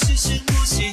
是深呼吸